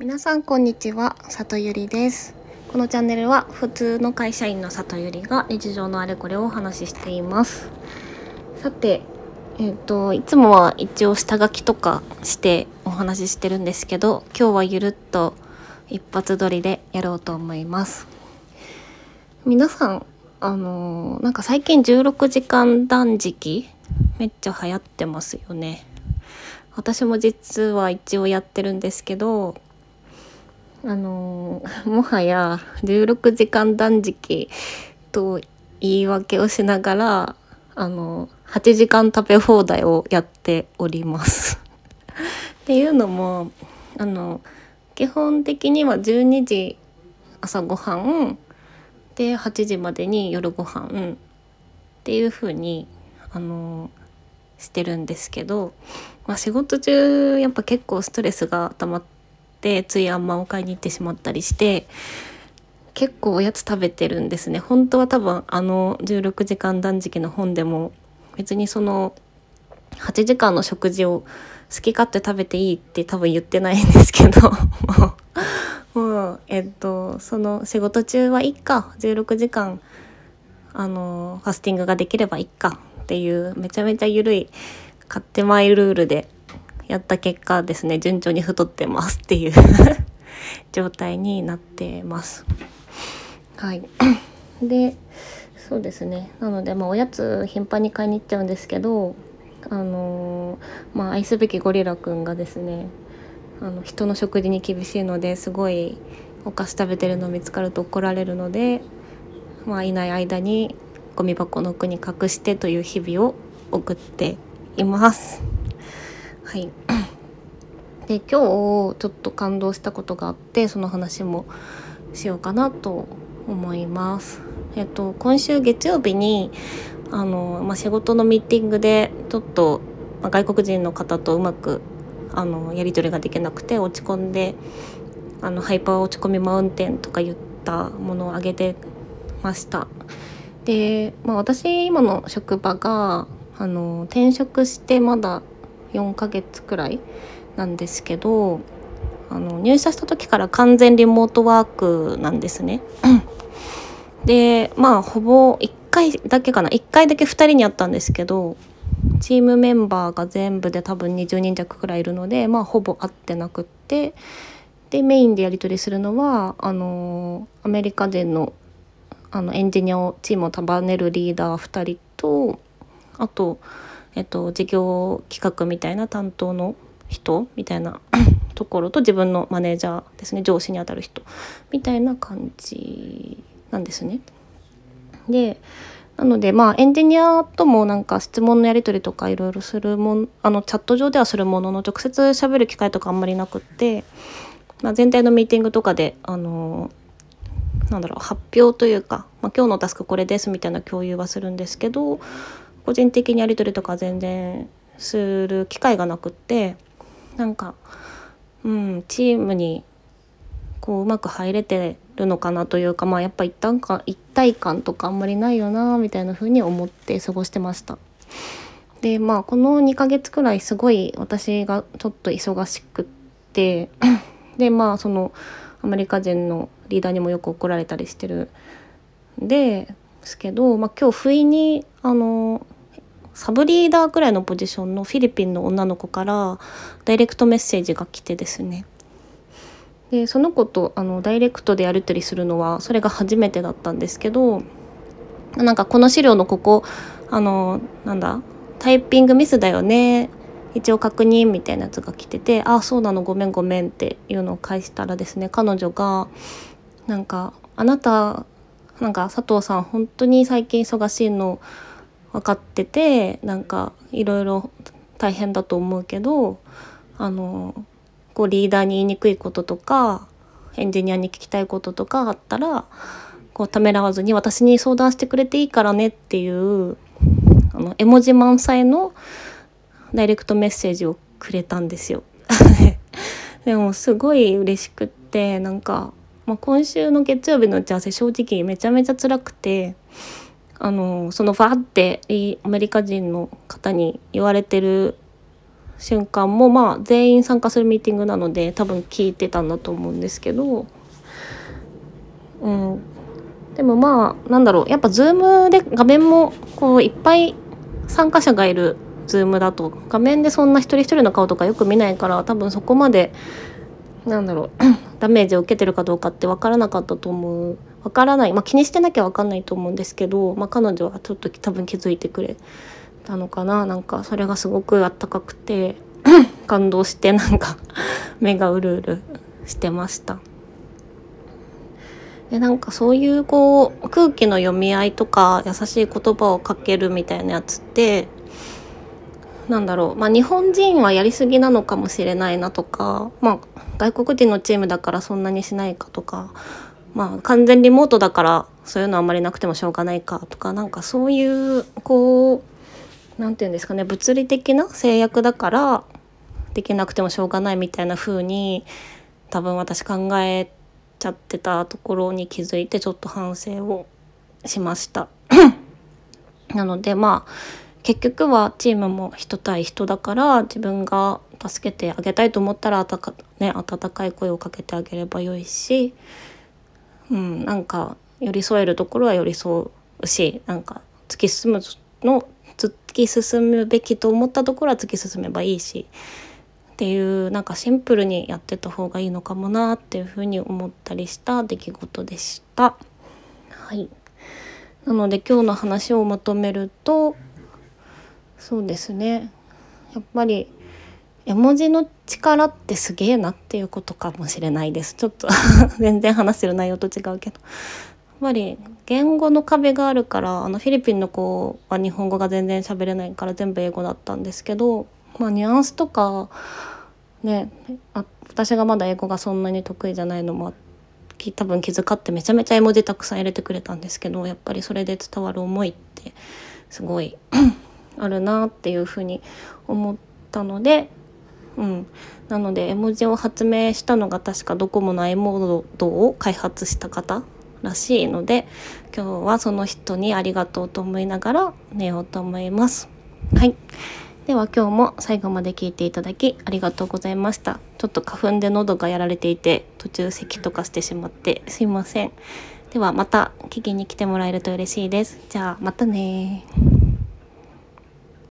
皆さんこんにちは里ゆりです。このチャンネルは普通の会社員の里ゆりが日常のあれこれをお話ししています。さてえっ、ー、といつもは一応下書きとかしてお話ししてるんですけど今日はゆるっと一発撮りでやろうと思います。皆さんあのー、なんか最近16時間断食めっちゃ流行ってますよね。私も実は一応やってるんですけどあのもはや16時間断食と言い訳をしながらあの8時間食べ放題をやっております。っていうのもあの基本的には12時朝ごはんで8時までに夜ご飯っていう風にあのしてるんですけど、まあ、仕事中やっぱ結構ストレスが溜まってついあんまんを買いに行ってしまったりして結構おやつ食べてるんですね。本当は多分あの16時間断食の本でも別にその8時間の食事を好き勝手食べていいって多分言ってないんですけど もうえっとその仕事中はいっか16時間あのファスティングができればいっかっていうめちゃめちゃ緩い勝手マイルールでやった結果ですね順調に太ってますっていう 状態になってます。はい でそうですねなのでまあおやつ頻繁に買いに行っちゃうんですけどあのー、まあ愛すべきゴリラくんがですねあの人の食事に厳しいのですごいお菓子食べてるの見つかると怒られるのでまあいない間にゴミ箱の奥に隠してという日々を送っています。はい。で今日ちょっと感動したことがあってその話もしようかなと思います。えっと今週月曜日にあの、まあ、仕事のミーティングでちょっと、まあ、外国人の方とうまくあのやり取りができなくて落ち込んであのハイパー落ち込みマウンテンとか言ったものをあげてました。で、まあ、私今の職場があの転職してまだ4ヶ月くらいなんですけどあの入社した時から完全リモートワークなんですね。でまあほぼ1回だけかな1回だけ2人に会ったんですけどチームメンバーが全部で多分20人弱くらいいるのでまあほぼ会ってなくってでメインでやり取りするのはあのアメリカ人のあのエンジニアをチームを束ねるリーダー2人とあと、えっと、事業企画みたいな担当の人みたいな ところと自分のマネージャーですね上司にあたる人みたいな感じなんですね。でなのでまあエンジニアともなんか質問のやり取りとかいろいろするもんあのチャット上ではするものの直接喋る機会とかあんまりなくって、まあ、全体のミーティングとかであのなんだろう発表というか、まあ、今日のタスクこれですみたいな共有はするんですけど個人的にやり取りとか全然する機会がなくってなんかうんチームにこううまく入れてるのかなというかまあやっぱ一旦か一体感とかあんまりないよなみたいな風に思って過ごしてました。でまあこの2ヶ月くらいすごい私がちょっと忙しくって でまあそのアメリカ人のリーダーにもよく怒られたりしてるんですけど、まあ、今日不意にあのサブリーダーくらいのポジションのフィリピンの女の子からダイレクトメッセージが来てですね。でその子とあのダイレクトでやり取りするのはそれが初めてだったんですけどなんかこの資料のここあのなんだタイピングミスだよね一応確認みたいなやつが来てて「ああそうなのごめんごめん」っていうのを返したらですね彼女がなんか「あなたなんか佐藤さん本当に最近忙しいの分かっててなんかいろいろ大変だと思うけどあのこうリーダーに言いにくいこととかエンジニアに聞きたいこととかあったらこうためらわずに私に相談してくれていいからねっていうあの絵文字満載のダイレクトメッセージをくれたんですよ。でもすごい嬉しくってなんか、まあ、今週の月曜日の打ち合わせ正直めちゃめちゃ辛くてあのそのファーってアメリカ人の方に言われてる瞬間もまあ全員参加するミーティングなので多分聞いてたんだと思うんですけど、うん、でもまあなんだろうやっぱ Zoom で画面もこういっぱい参加者がいる Zoom だと画面でそんな一人一人の顔とかよく見ないから多分そこまでなんだろう ダメージを受けてるかどうかって分からなかったと思う。分からない。まあ気にしてなきゃ分かんないと思うんですけど、まあ、彼女はちょっと多分気づいてくれたのかな。なんかそれがすごくあったかくて 感動してなんか目がうるうるしてました。でなんかそういうこう空気の読み合いとか優しい言葉をかけるみたいなやつってなんだろう。まあ日本人はやりすぎなのかもしれないなとかまあ外国人のチームだからそんなにしないかとかまあ完全リモートだからそういうのあんまりなくてもしょうがないかとかなんかそういうこう何て言うんですかね物理的な制約だからできなくてもしょうがないみたいな風に多分私考えちゃってたところに気づいてちょっと反省をしました。なのでまあ結局はチームも人対人だから自分が助けてあげたいと思ったらあたか、ね、温かい声をかけてあげればよいし、うん、なんか寄り添えるところは寄り添うしなんか突き進むの突き進むべきと思ったところは突き進めばいいしっていうなんかシンプルにやってた方がいいのかもなっていうふうに思ったりした出来事でした。はい、なので今日の話をまとめるとそうですねやっぱり絵文字の力ってすげえなっていうことかもしれないです。ちょっと 全然話してる内容と違うけど。やっぱり言語の壁があるからあのフィリピンの子は日本語が全然喋れないから全部英語だったんですけど、まあ、ニュアンスとかねあ私がまだ英語がそんなに得意じゃないのも多分気遣ってめちゃめちゃ絵文字たくさん入れてくれたんですけどやっぱりそれで伝わる思いってすごい あるなっていうふうに思ったので、うん、なので絵文字を発明したのが確かドコモの i モードを開発した方らしいので今日はその人にありがとうと思いながら寝ようと思います。はいでは今日も最後まで聞いていただきありがとうございました。ちょっと花粉で喉がやられていて途中咳とかしてしまってすいません。ではまた聞きに来てもらえると嬉しいです。じゃあまたね